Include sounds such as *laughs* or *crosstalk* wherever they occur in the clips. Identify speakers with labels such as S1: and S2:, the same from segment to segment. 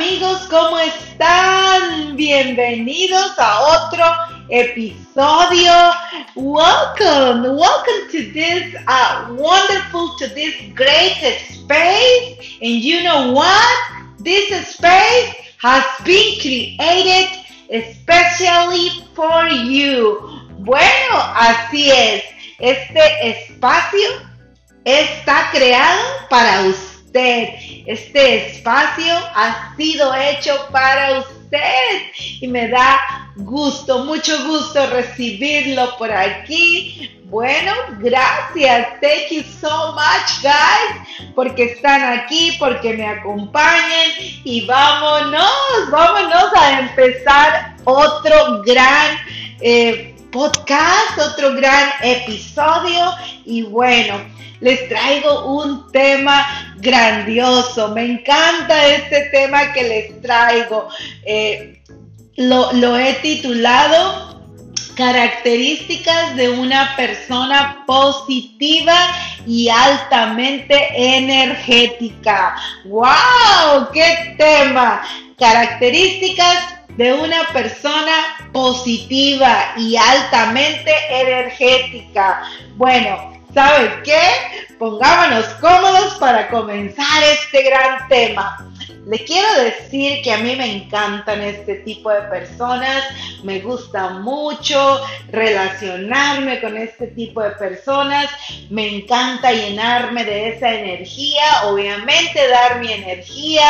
S1: amigos, ¿cómo están? Bienvenidos a otro episodio. Welcome, welcome to this uh, wonderful, to this great space. And you know what? This space has been created especially for you. Bueno, así es. Este espacio está creado para usted este espacio ha sido hecho para usted y me da gusto, mucho gusto recibirlo por aquí. Bueno, gracias. Thank you so much, guys, porque están aquí, porque me acompañan y vámonos, vámonos a empezar otro gran eh, podcast, otro gran episodio y bueno les traigo un tema grandioso. Me encanta este tema que les traigo. Eh, lo, lo he titulado características de una persona positiva y altamente energética. ¡Wow! ¡Qué tema! Características de una persona positiva y altamente energética. Bueno, ¿Sabes qué? Pongámonos cómodos para comenzar este gran tema. Le quiero decir que a mí me encantan este tipo de personas, me gusta mucho relacionarme con este tipo de personas, me encanta llenarme de esa energía, obviamente dar mi energía,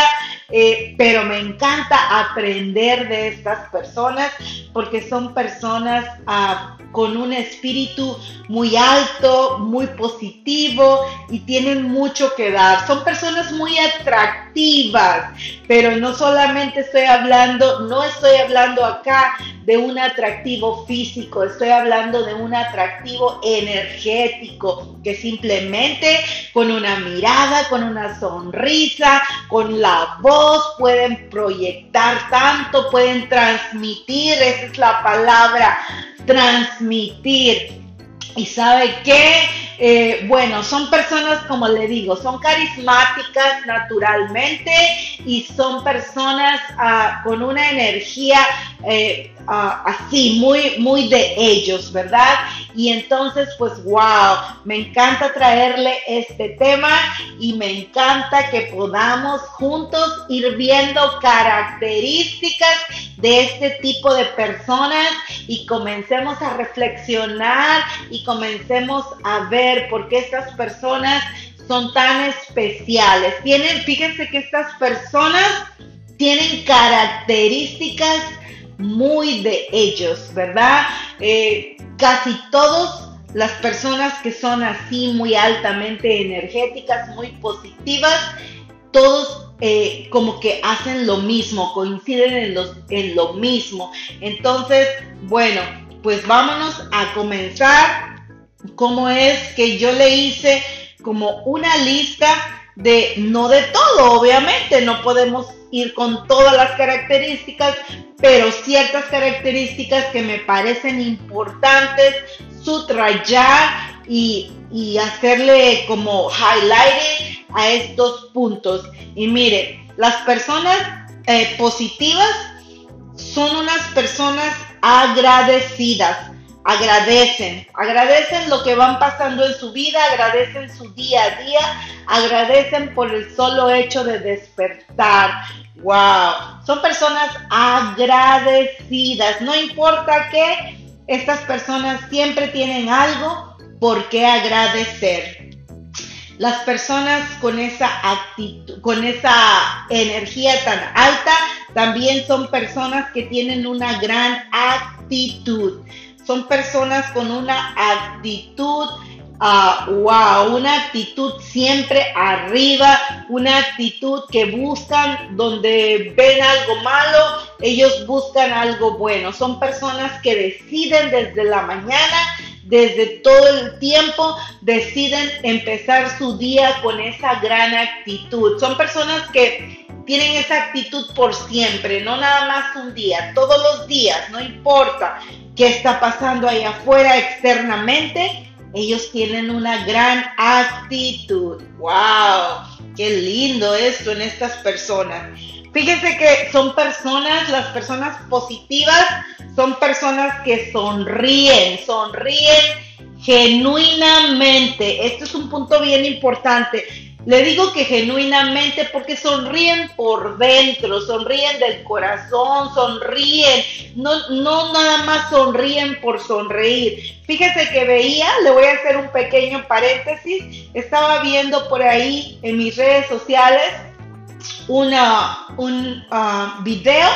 S1: eh, pero me encanta aprender de estas personas porque son personas ah, con un espíritu muy alto, muy positivo y tienen mucho que dar. Son personas muy atractivas, pero no solamente estoy hablando, no estoy hablando acá de un atractivo físico, estoy hablando de un atractivo energético, que simplemente con una mirada, con una sonrisa, con la voz pueden proyectar tanto, pueden transmitir, esa es la palabra, transmitir. ¿Y sabe qué? Eh, bueno, son personas, como le digo, son carismáticas naturalmente y son personas ah, con una energía eh, ah, así, muy, muy de ellos, ¿verdad? Y entonces, pues, wow, me encanta traerle este tema y me encanta que podamos juntos ir viendo características de este tipo de personas y comencemos a reflexionar y comencemos a ver por qué estas personas son tan especiales. Tienen, fíjense que estas personas tienen características muy de ellos, ¿verdad? Eh, casi todos las personas que son así muy altamente energéticas, muy positivas, todos eh, como que hacen lo mismo, coinciden en, los, en lo mismo. Entonces, bueno, pues vámonos a comenzar. Como es que yo le hice como una lista de, no de todo, obviamente, no podemos ir con todas las características, pero ciertas características que me parecen importantes subrayar y, y hacerle como highlighting a estos puntos. Y mire, las personas eh, positivas son unas personas agradecidas, agradecen, agradecen lo que van pasando en su vida, agradecen su día a día, agradecen por el solo hecho de despertar. Wow, son personas agradecidas, no importa qué, estas personas siempre tienen algo por qué agradecer. Las personas con esa actitud, con esa energía tan alta, también son personas que tienen una gran actitud. Son personas con una actitud wow, una actitud siempre arriba, una actitud que buscan donde ven algo malo, ellos buscan algo bueno. Son personas que deciden desde la mañana, desde todo el tiempo, deciden empezar su día con esa gran actitud. Son personas que tienen esa actitud por siempre, no nada más un día, todos los días, no importa qué está pasando ahí afuera externamente, ellos tienen una gran actitud. ¡Wow! ¡Qué lindo esto en estas personas! Fíjese que son personas, las personas positivas son personas que sonríen, sonríen genuinamente. Esto es un punto bien importante. Le digo que genuinamente porque sonríen por dentro, sonríen del corazón, sonríen, no, no nada más sonríen por sonreír. Fíjese que veía, le voy a hacer un pequeño paréntesis, estaba viendo por ahí en mis redes sociales una, un uh, video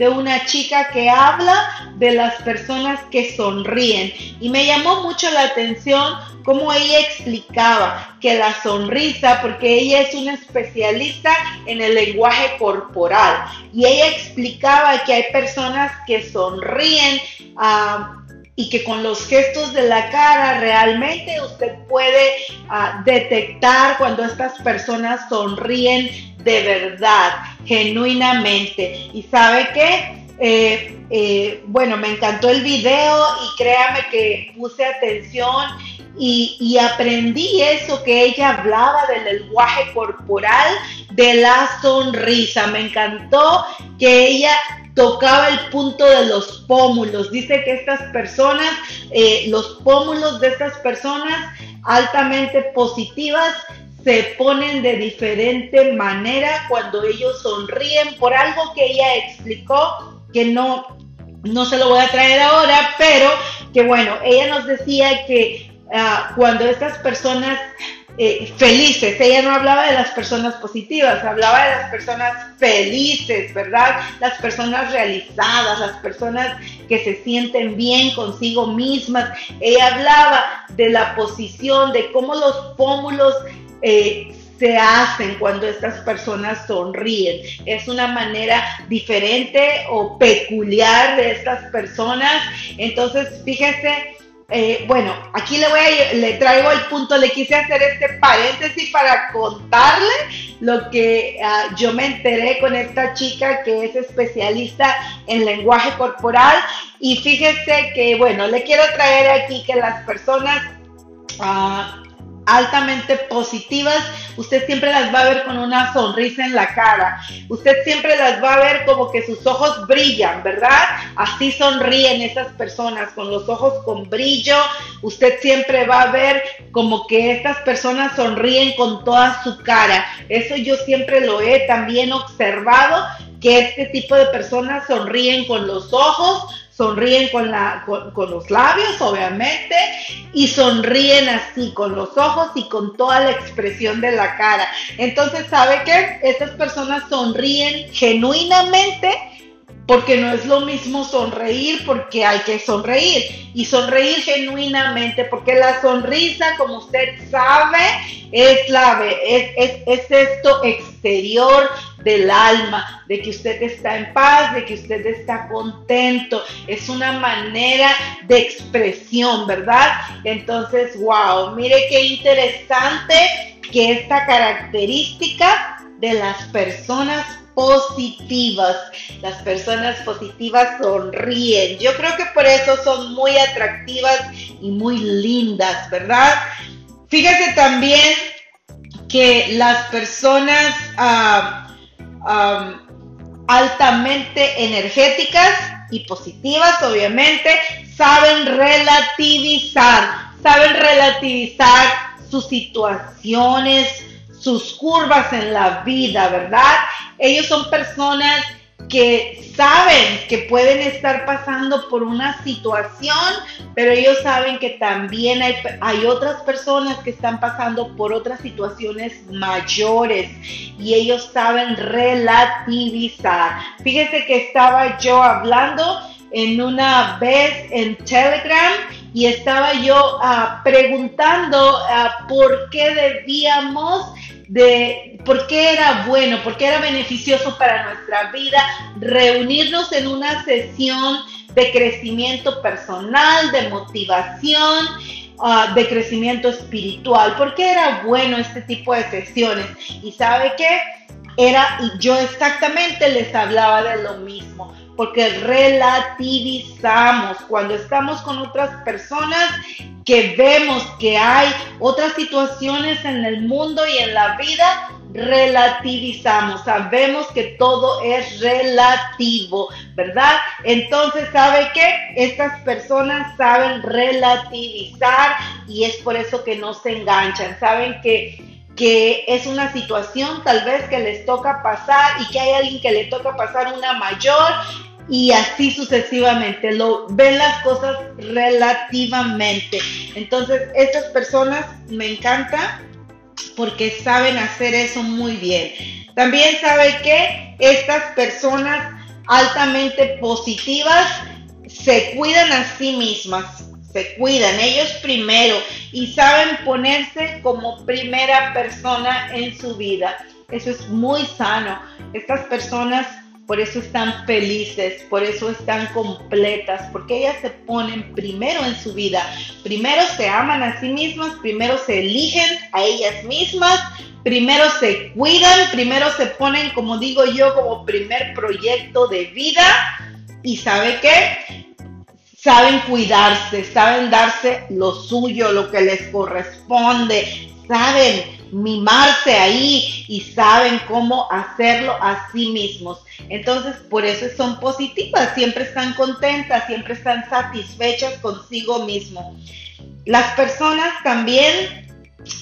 S1: de una chica que habla de las personas que sonríen. Y me llamó mucho la atención cómo ella explicaba que la sonrisa, porque ella es una especialista en el lenguaje corporal y ella explicaba que hay personas que sonríen uh, y que con los gestos de la cara realmente usted puede uh, detectar cuando estas personas sonríen de verdad, genuinamente. ¿Y sabe qué? Eh, eh, bueno, me encantó el video y créame que puse atención y, y, aprendí eso que ella hablaba del lenguaje corporal, de la sonrisa. Me encantó que ella tocaba el punto de los pómulos. Dice que estas personas, eh, los pómulos de estas personas altamente positivas, se ponen de diferente manera cuando ellos sonríen por algo que ella explicó que no no se lo voy a traer ahora, pero que bueno, ella nos decía que uh, cuando estas personas eh, felices. Ella no hablaba de las personas positivas, hablaba de las personas felices, ¿verdad? Las personas realizadas, las personas que se sienten bien consigo mismas. Ella hablaba de la posición, de cómo los pómulos eh, se hacen cuando estas personas sonríen. Es una manera diferente o peculiar de estas personas. Entonces, fíjese eh, bueno, aquí le voy a, le traigo el punto, le quise hacer este paréntesis para contarle lo que ah, yo me enteré con esta chica que es especialista en lenguaje corporal y fíjese que, bueno, le quiero traer aquí que las personas uh, altamente positivas, usted siempre las va a ver con una sonrisa en la cara. Usted siempre las va a ver como que sus ojos brillan, ¿verdad? Así sonríen esas personas, con los ojos con brillo. Usted siempre va a ver como que estas personas sonríen con toda su cara. Eso yo siempre lo he también observado, que este tipo de personas sonríen con los ojos, sonríen con, la, con, los labios, obviamente, y sonríen así, con los ojos y con toda la expresión de la cara. Entonces, ¿sabe qué? Estas personas sonríen genuinamente porque no es lo mismo sonreír porque hay que sonreír y sonreír genuinamente porque la sonrisa como usted sabe es la es, es, es esto exterior del alma, de que usted está en paz, de que usted está contento. Es una manera de expresión, ¿verdad? Entonces, wow, mire qué interesante que esta característica de las personas positivas. Las personas positivas sonríen. Yo creo que por eso son muy atractivas y muy lindas, ¿verdad? Fíjese también que las personas ah, altamente energéticas y positivas, obviamente, saben relativizar, saben relativizar sus situaciones, sus curvas en la vida, ¿verdad? Ellos son personas que saben que pueden estar pasando por una situación, pero ellos saben que también hay, hay, otras personas que están pasando por otras situaciones mayores y ellos saben relativizar. Fíjese que estaba yo hablando en una vez en Telegram y estaba yo uh, preguntando uh, por qué debíamos de por qué era bueno, por qué era beneficioso para nuestra vida reunirnos en una sesión de crecimiento personal, de motivación, uh, de crecimiento espiritual. ¿Por qué era bueno este tipo de sesiones? Y sabe qué? Era, yo exactamente les hablaba de lo mismo porque relativizamos cuando estamos con otras personas que vemos que hay otras situaciones en el mundo y en la vida relativizamos, sabemos que todo es relativo, ¿verdad? Entonces, ¿sabe qué? Estas personas saben relativizar y es por eso que no se enganchan, saben que que es una situación tal vez que les toca pasar y que hay alguien que le toca pasar una mayor y así sucesivamente. Lo ven las cosas relativamente. Entonces, estas personas me encanta porque saben hacer eso muy bien. También sabe que estas personas altamente positivas se cuidan a sí mismas, se cuidan ellos primero y saben ponerse como primera persona en su vida. Eso es muy sano. Estas personas por eso están felices, por eso están completas, porque ellas se ponen primero en su vida, primero se aman a sí mismas, primero se eligen a ellas mismas, primero se cuidan, primero se ponen, como digo yo, como primer proyecto de vida. Y sabe qué, saben cuidarse, saben darse lo suyo, lo que les corresponde, saben mimarse ahí y saben cómo hacerlo a sí mismos. Entonces, por eso son positivas, siempre están contentas, siempre están satisfechas consigo mismo. Las personas también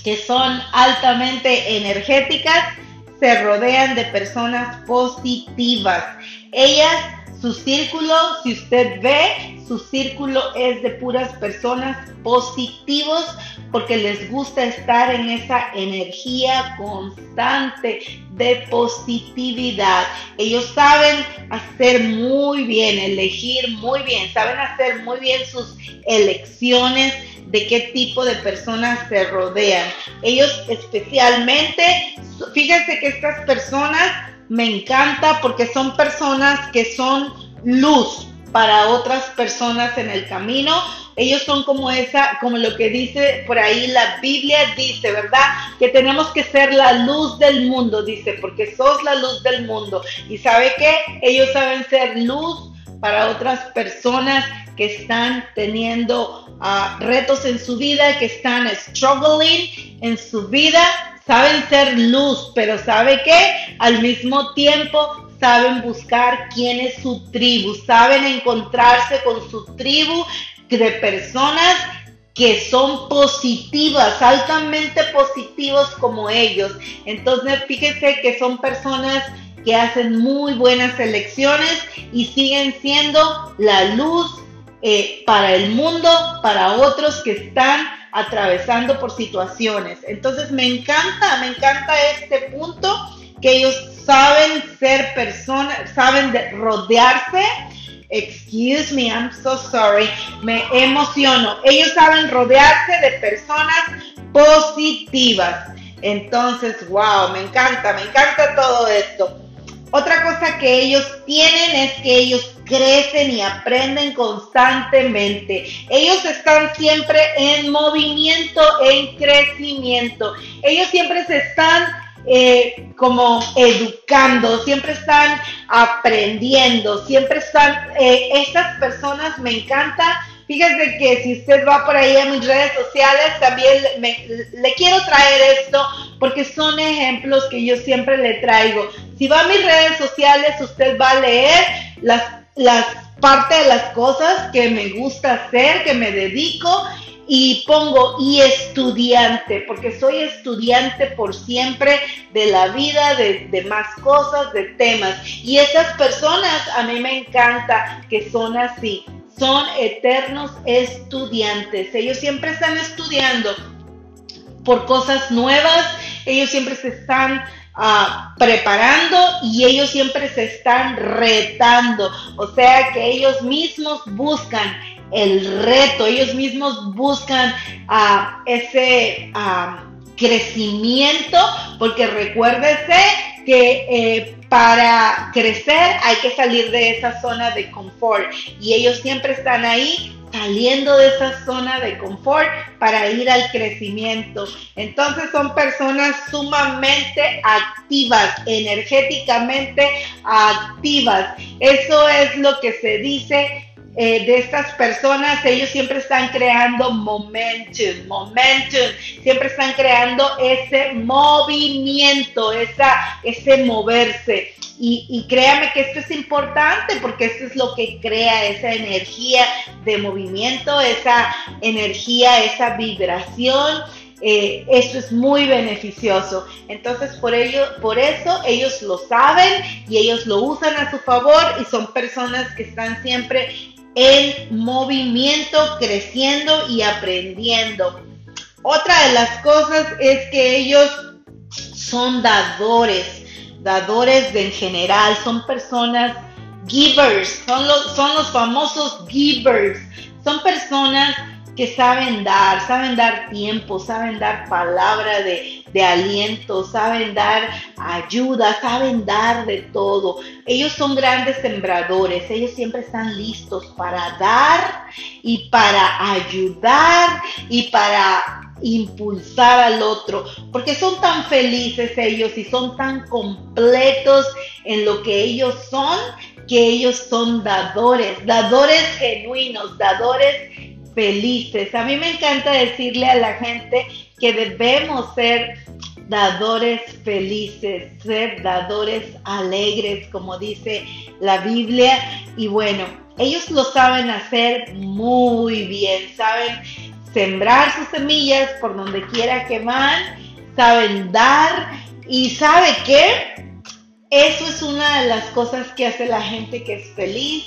S1: que son altamente energéticas se rodean de personas positivas. Ellas, su círculo, si usted ve, su círculo es de puras personas positivos porque les gusta estar en esa energía constante de positividad. Ellos saben hacer muy bien, elegir muy bien, saben hacer muy bien sus elecciones de qué tipo de personas se rodean. Ellos especialmente, fíjense que estas personas me encanta porque son personas que son luz, para otras personas en el camino. Ellos son como esa, como lo que dice por ahí la Biblia dice, ¿verdad? Que tenemos que ser la luz del mundo, dice, porque sos la luz del mundo. Y sabe qué? Ellos saben ser luz para otras personas que están teniendo ah, retos en su vida, que están struggling en su vida, saben ser luz, pero ¿sabe qué? Al mismo tiempo saben buscar quién es su tribu, saben encontrarse con su tribu de personas que son positivas, altamente positivos como ellos. Entonces, fíjense que son personas que hacen muy buenas elecciones y siguen siendo la luz eh, para el mundo, para otros que están atravesando por situaciones. Entonces, me encanta, me encanta este punto que ellos saben ser personas, saben rodearse. Excuse me, I'm so sorry. Me emociono. Ellos saben rodearse de personas positivas. Entonces, wow, me encanta, me encanta todo esto. Otra cosa que ellos tienen es que ellos crecen y aprenden constantemente. Ellos están siempre en movimiento, en crecimiento. Ellos siempre se están eh, como educando, siempre están aprendiendo, siempre están, eh, estas personas me encanta. Fíjese que si usted va por ahí a mis redes sociales, también le quiero traer esto porque son ejemplos que yo siempre le traigo. Si va a mis redes sociales, usted va a leer las, las parte de las cosas que me gusta hacer, que me dedico y pongo y estudiante, porque soy estudiante por siempre de la vida, de, más cosas, de temas. Y esas personas a mí me encanta que son así, son eternos estudiantes. Ellos siempre están estudiando por cosas nuevas, ellos siempre se están ah, preparando y ellos siempre se están retando. O sea que ellos mismos buscan el reto, ellos mismos buscan ah, ese ah, crecimiento, porque recuérdese que eh, para crecer hay que salir de esa zona de confort y ellos siempre están ahí saliendo de esa zona de confort para ir al crecimiento. Entonces son personas sumamente activas, energéticamente activas. Eso es lo que se dice eh, de estas personas, ellos siempre están creando momentum, momentum, siempre están creando ese movimiento, esa, ese moverse. Y, y, créame que esto es importante porque esto es lo que crea esa energía de movimiento, esa energía, esa vibración eh, esto es muy beneficioso. Entonces, por, ello, por eso ellos lo saben y ellos lo usan a su favor y son personas que están siempre en movimiento, creciendo y aprendiendo. Otra de las cosas es que ellos son dadores, dadores en general, son personas givers, son los, son los famosos givers, son personas que saben dar, saben dar tiempo, saben dar palabra de, aliento, saben dar ayuda, saben dar de todo. Ellos son grandes sembradores, ellos siempre están listos para dar y para ayudar y para impulsar al otro, porque son tan felices ellos y son tan completos en lo que ellos son, que ellos son dadores, dadores genuinos, dadores felices. A mí me encanta decirle a la gente que debemos ser dadores felices, ser dadores alegres, como dice la Biblia. Y bueno, ellos lo saben hacer muy bien, saben sembrar sus semillas por donde quiera que van, saben dar y sabe qué, eso es una de las cosas que hace la gente que es feliz,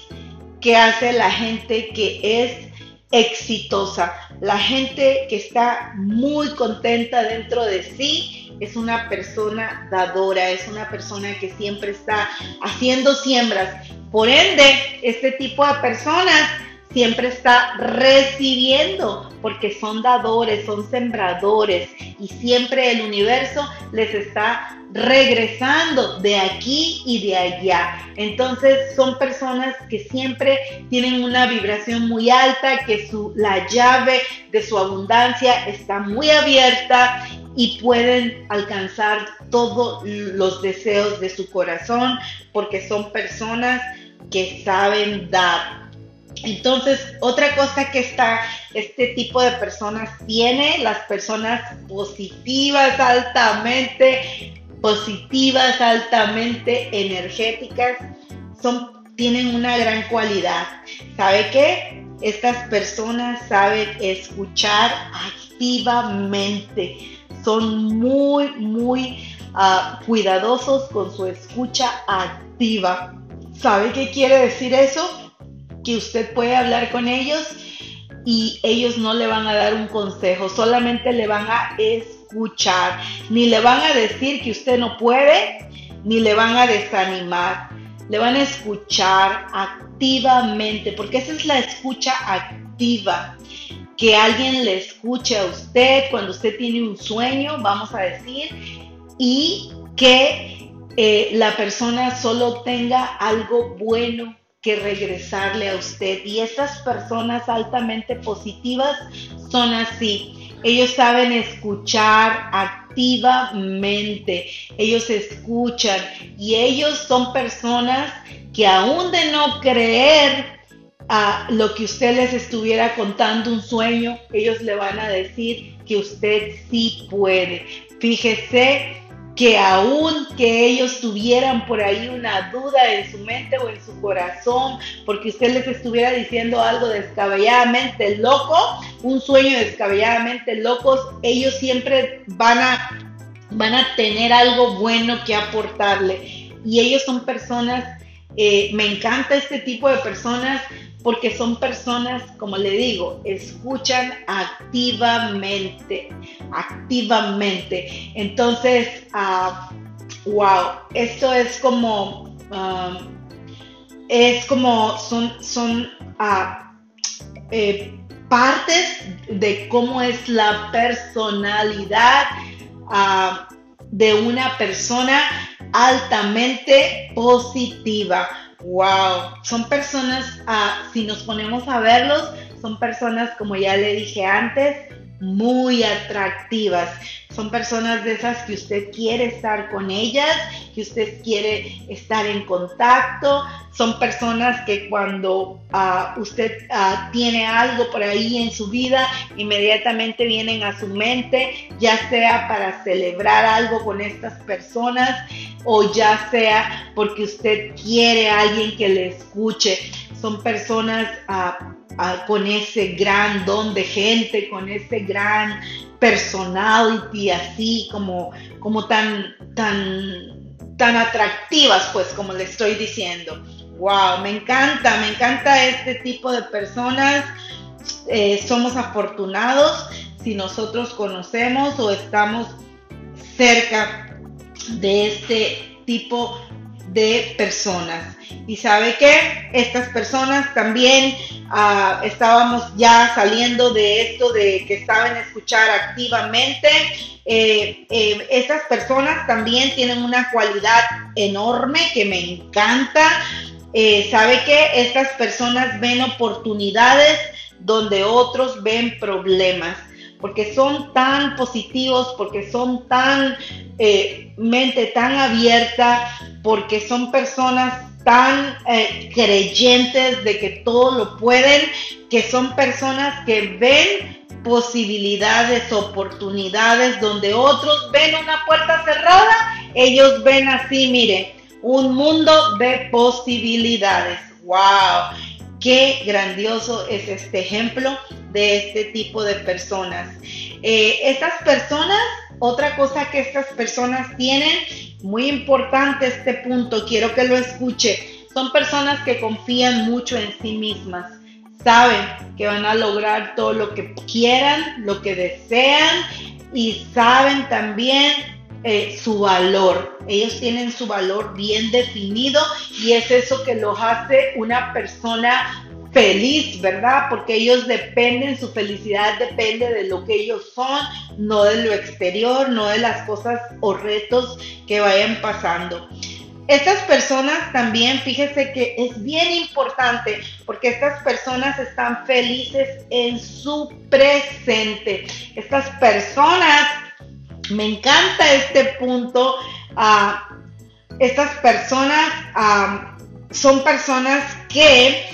S1: que hace la gente que es exitosa. La gente que está muy contenta dentro de sí es una persona dadora, es una persona que siempre está haciendo siembras. Por ende, este tipo de personas siempre está recibiendo, porque son dadores, son sembradores y siempre el universo les está regresando de aquí y de allá. Entonces son personas que siempre tienen una vibración muy alta, que la llave de su abundancia está muy abierta y pueden alcanzar todos los deseos de su corazón porque son personas que saben dar, entonces, otra cosa que está, este tipo de personas tiene, las personas positivas, altamente positivas, altamente energéticas, son, tienen una gran cualidad. ¿Sabe qué? Estas personas saben escuchar activamente, son muy, muy uh, cuidadosos con su escucha activa. ¿Sabe qué quiere decir eso? Que usted puede hablar con ellos y ellos no le van a dar un consejo, solamente le van a escuchar, ni le van a decir que usted no puede, ni le van a desanimar, le van a escuchar activamente, porque esa es la escucha activa, que alguien le escuche a usted cuando usted tiene un sueño, vamos a decir, y que eh, la persona solo tenga algo bueno que regresarle a usted. Y estas personas altamente positivas son así. Ellos saben escuchar activamente, ellos escuchan y ellos son personas que aún de no creer a lo que usted les estuviera contando un sueño, ellos le van a decir que usted sí puede. Fíjese que aún que ellos tuvieran por ahí una duda en su mente o en su corazón, porque usted les estuviera diciendo algo descabelladamente loco, un sueño descabelladamente locos, ellos siempre van a, van a tener algo bueno que aportarle. Y ellos son personas, eh, me encanta este tipo de personas porque son personas, como le digo, escuchan activamente, activamente. Entonces, wow, ah, esto es como, um, es como, son, son ah, eh, partes de cómo es la personalidad ah, de una persona altamente positiva. Wow, son personas, ah, si nos ponemos a verlos, son personas, como ya le dije antes, muy atractivas. Son personas de esas que usted quiere estar con ellas, que usted quiere estar en contacto. Son personas que cuando ah, usted ah, tiene algo por ahí en su vida, inmediatamente vienen a su mente, ya sea para celebrar algo con estas personas o ya sea porque usted quiere a alguien que le escuche. Son personas uh, con ese gran don de gente, con ese gran personality así como, como tan, tan, tan atractivas, pues como le estoy diciendo. Wow, me encanta, me encanta este tipo de personas. Eh, somos afortunados si nosotros conocemos o estamos cerca de este tipo de personas. Y sabe que estas personas también ah, estábamos ya saliendo de esto de que saben escuchar activamente. Eh, eh, estas personas también tienen una cualidad enorme que me encanta. Eh, sabe que estas personas ven oportunidades donde otros ven problemas porque son tan positivos, porque son tan eh, mente tan abierta, porque son personas tan eh, creyentes de que todo lo pueden, que son personas que ven posibilidades, oportunidades, donde otros ven una puerta cerrada, ellos ven así, mire, un mundo de posibilidades. ¡Wow! Qué grandioso es este ejemplo de este tipo de personas. Eh, estas personas, otra cosa que estas personas tienen, muy importante este punto, quiero que lo escuche, son personas que confían mucho en sí mismas, saben que van a lograr todo lo que quieran, lo que desean y saben también eh, su valor. Ellos tienen su valor bien definido y es eso que los hace una persona feliz, ¿verdad? Porque ellos dependen, su felicidad depende de lo que ellos son, no de lo exterior, no de las cosas o retos que vayan pasando. Estas personas también, fíjese que es bien importante porque estas personas están felices en su presente. Estas personas, me encanta este punto, ah, estas personas ah, son personas que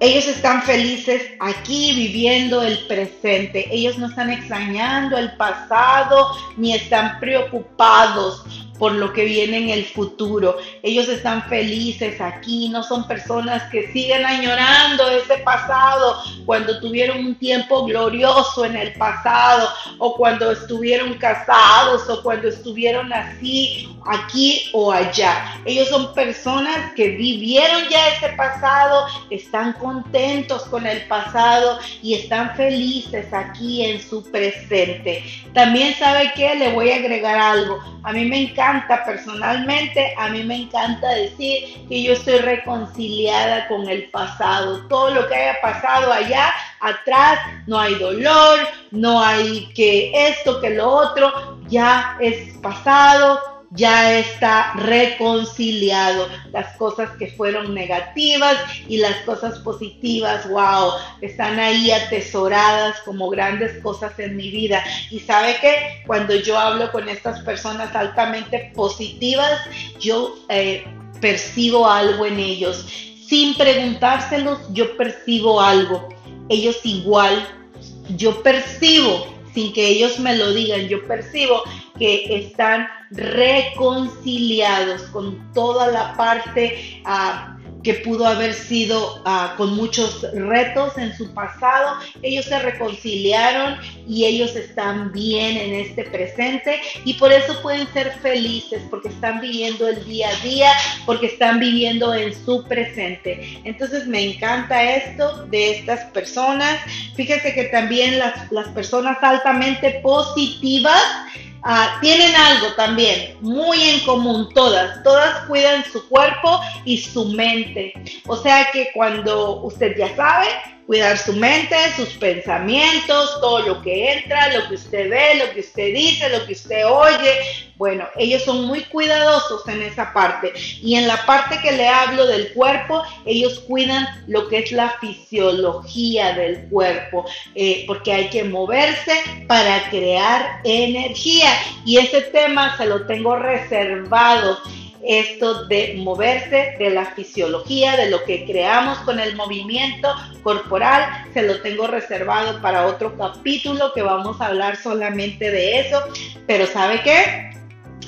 S1: ellos están felices aquí viviendo el presente. Ellos no están extrañando el pasado ni están preocupados por lo que viene en el futuro. Ellos están felices aquí, no son personas que siguen añorando ese pasado cuando tuvieron un tiempo glorioso en el pasado o cuando estuvieron casados o cuando estuvieron así aquí o allá. Ellos son personas que vivieron ya ese pasado, están contentos con el pasado y están felices aquí en su presente. También sabe que le voy a agregar algo. A mí me encanta personalmente, a mí me encanta decir que yo estoy reconciliada con el pasado. Todo lo que haya pasado allá atrás, no hay dolor, no hay que esto, que lo otro, ya es pasado, ya está reconciliado. Las cosas que fueron negativas y las cosas positivas, wow, están ahí atesoradas como grandes cosas en mi vida. Y sabe que cuando yo hablo con estas personas altamente positivas, yo eh, percibo algo en ellos. Sin preguntárselos, yo percibo algo. Ellos igual, yo percibo sin que ellos me lo digan, yo percibo que están reconciliados con toda la parte uh, que pudo haber sido uh, con muchos retos en su pasado. Ellos se reconciliaron y ellos están bien en este presente y por eso pueden ser felices porque están viviendo el día a día, porque están viviendo en su presente. Entonces me encanta esto de estas personas. Fíjese que también las, las personas altamente positivas Ah, tienen algo también muy en común, todas, todas cuidan su cuerpo y su mente. O sea que cuando usted ya sabe cuidar su mente, sus pensamientos, todo lo que entra, lo que usted ve, lo que usted dice, lo que usted oye. Bueno, ellos son muy cuidadosos en esa parte. Y en la parte que le hablo del cuerpo, ellos cuidan lo que es la fisiología del cuerpo, eh, porque hay que moverse para crear energía. Y ese tema se lo tengo reservado esto de moverse, de la fisiología, de lo que creamos con el movimiento corporal, se lo tengo reservado para otro capítulo que vamos a hablar solamente de eso. Pero ¿sabe qué?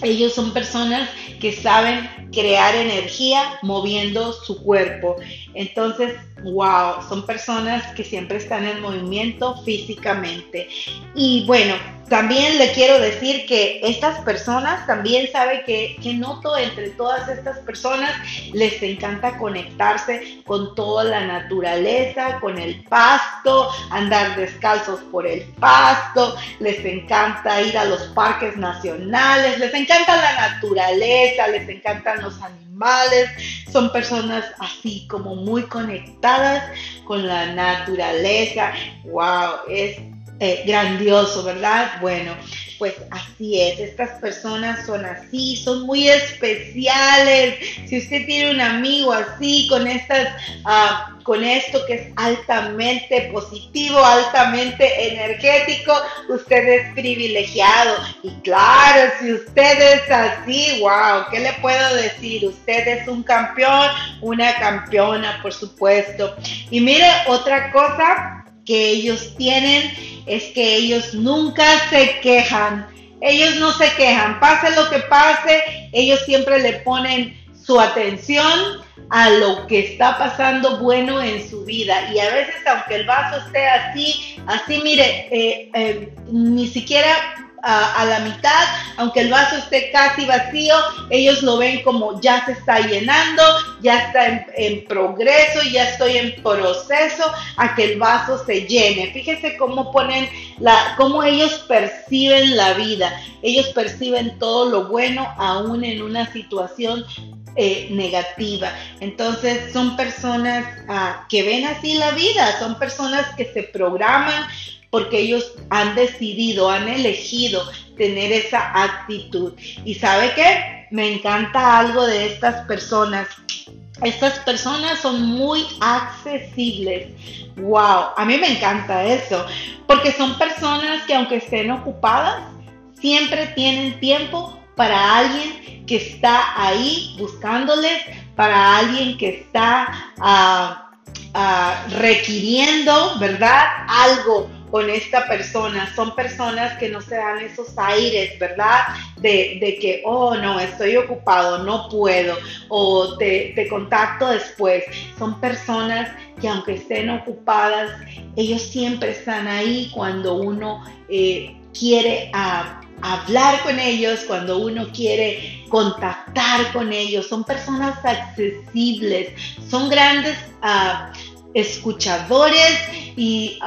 S1: Ellos son personas que saben crear energía moviendo su cuerpo. Entonces, wow, son personas que siempre están en movimiento físicamente. Y bueno, también le quiero decir que estas personas también sabe que, que noto entre todas estas personas, les encanta conectarse con toda la naturaleza, con el pasto, andar descalzos por el pasto, les encanta ir a los parques nacionales, les encanta la naturaleza, les encantan los animales, son personas así como muy conectadas con la naturaleza. Wow, es eh, grandioso, ¿verdad? Bueno, pues así es, estas personas son así, son muy especiales. Si usted tiene un amigo así, con estas, ah, con esto que es altamente positivo, altamente energético, usted es privilegiado. Y claro, si usted es así, wow, ¿qué le puedo decir? Usted es un campeón, una campeona, por supuesto. Y mire, otra cosa que ellos tienen es que ellos nunca se quejan. Ellos no se quejan. Pase lo que pase, ellos siempre le ponen su atención a lo que está pasando bueno en su vida. Y a veces, aunque el vaso esté así, así, mire, eh, eh, ni siquiera a, la mitad, aunque el vaso esté casi vacío, ellos lo ven como ya se está llenando, ya está en, progreso, ya estoy en proceso a que el vaso se llene. Fíjese cómo ponen cómo ellos perciben la vida. Ellos perciben todo lo bueno aún en una situación eh, negativa. Entonces son personas ah, que ven así la vida, son personas que se programan porque ellos han decidido, han elegido tener esa actitud. ¿Y sabe qué? Me encanta algo de estas personas. Estas personas son muy accesibles. Wow, a mí me encanta eso, porque son personas que aunque estén ocupadas, siempre tienen tiempo para alguien que está ahí buscándoles, para alguien que está ah, ah, requiriendo, ¿verdad? Algo con esta persona. Son personas que no se dan esos aires, ¿verdad? De, que, oh, no, estoy ocupado, no puedo, o te, contacto después. Son personas que aunque estén ocupadas, ellos siempre están ahí cuando uno eh, quiere hablar con ellos, cuando uno quiere contactar con ellos. Son personas accesibles, son grandes ah, escuchadores y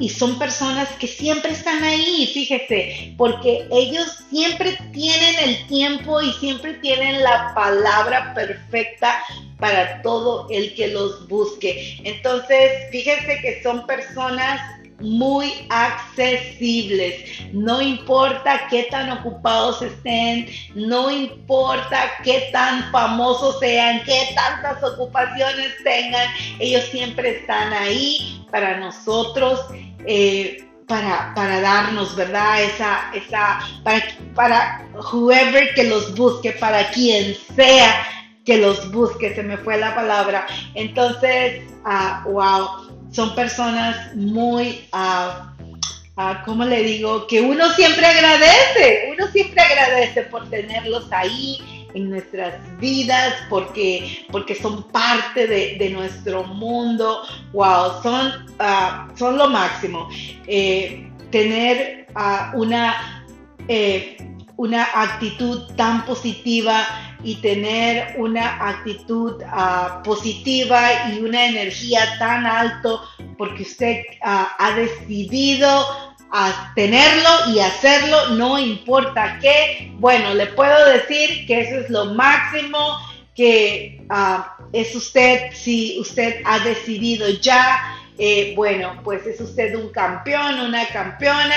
S1: y son personas que siempre están ahí, fíjese, porque ellos siempre tienen el tiempo y siempre tienen la palabra perfecta para todo el que los busque. Entonces, fíjese que son personas muy accesibles. No importa qué tan ocupados estén, no importa qué tan famosos sean, qué tantas ocupaciones tengan, ellos siempre están ahí para nosotros. Eh, para, para, darnos, ¿verdad? Esa, esa, para, para whoever que los busque, para quien sea que los busque, se me fue la palabra. Entonces, uh, wow, son personas muy, uh, ¿cómo le digo? Que uno siempre agradece, uno siempre agradece por tenerlos ahí en nuestras vidas, porque, porque son parte de, nuestro mundo. Wow, son, ah, son lo máximo. Eh, tener una, eh, una actitud tan positiva y tener una actitud ah, positiva y una energía tan alto porque usted ah, ha decidido a tenerlo y hacerlo, no importa qué. Bueno, le puedo decir que eso es lo máximo que ah, es usted si usted ha decidido ya eh, bueno, pues es usted un campeón, una campeona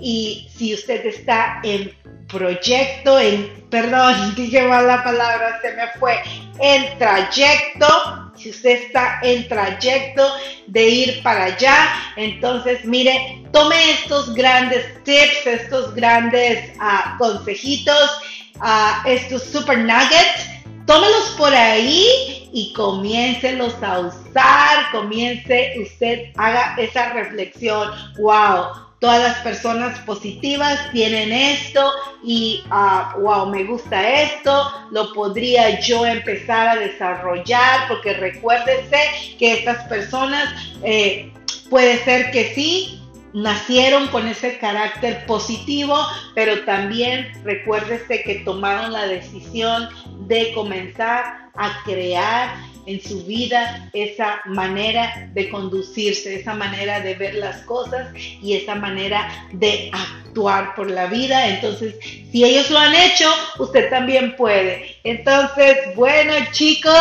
S1: y si usted está en proyecto, en, perdón, *laughs* dije mal la palabra, se me fue, en trayecto, si usted está en trayecto de ir para allá, entonces mire, tome estos grandes tips, estos grandes uh, consejitos, uh, estos super nuggets, tómelos por ahí y comiéncelos a usar, comience usted, haga esa reflexión, wow todas las personas positivas tienen esto y, wow, ah, me gusta esto, lo podría yo empezar a desarrollar, porque recuérdese que estas personas eh, puede ser que sí, nacieron con ese carácter positivo, pero también recuérdese que tomaron la decisión de comenzar a crear en su vida esa manera de conducirse, esa manera de ver las cosas y esa manera de actuar por la vida. Entonces, si ellos lo han hecho, usted también puede. Entonces, bueno chicos,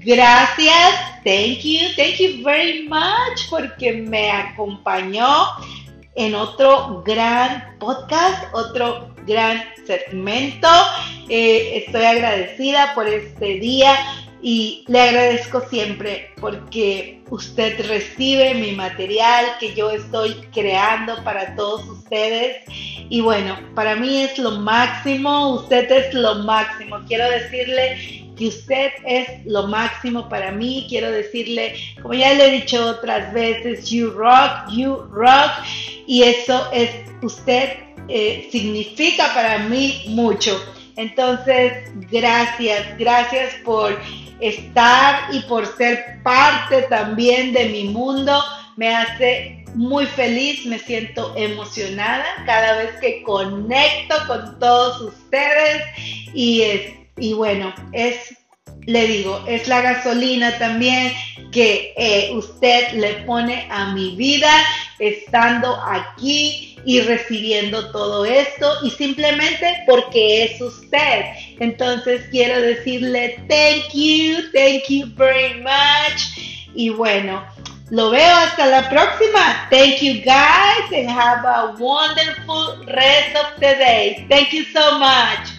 S1: gracias. Thank you, thank you very much porque me acompañó en otro gran podcast, otro gran segmento. Eh, estoy agradecida por este día y le agradezco siempre porque usted recibe mi material que yo estoy creando para todos ustedes y bueno, para mí es lo máximo, usted es lo máximo. Quiero decirle que usted es lo máximo para mí, quiero decirle, como ya le he dicho otras veces, you rock, you rock y eso es usted eh, significa para mí mucho. Entonces, gracias, gracias por estar y por ser parte también de mi mundo. Me hace muy feliz, me siento emocionada cada vez que conecto con todos ustedes y, es, y bueno, es, le digo, es la gasolina también que eh, usted le pone a mi vida estando aquí y recibiendo todo esto y simplemente porque es usted. Entonces quiero decirle thank you, thank you very much y bueno, lo veo hasta la próxima. Thank you guys and have a wonderful rest of the day. Thank you so much.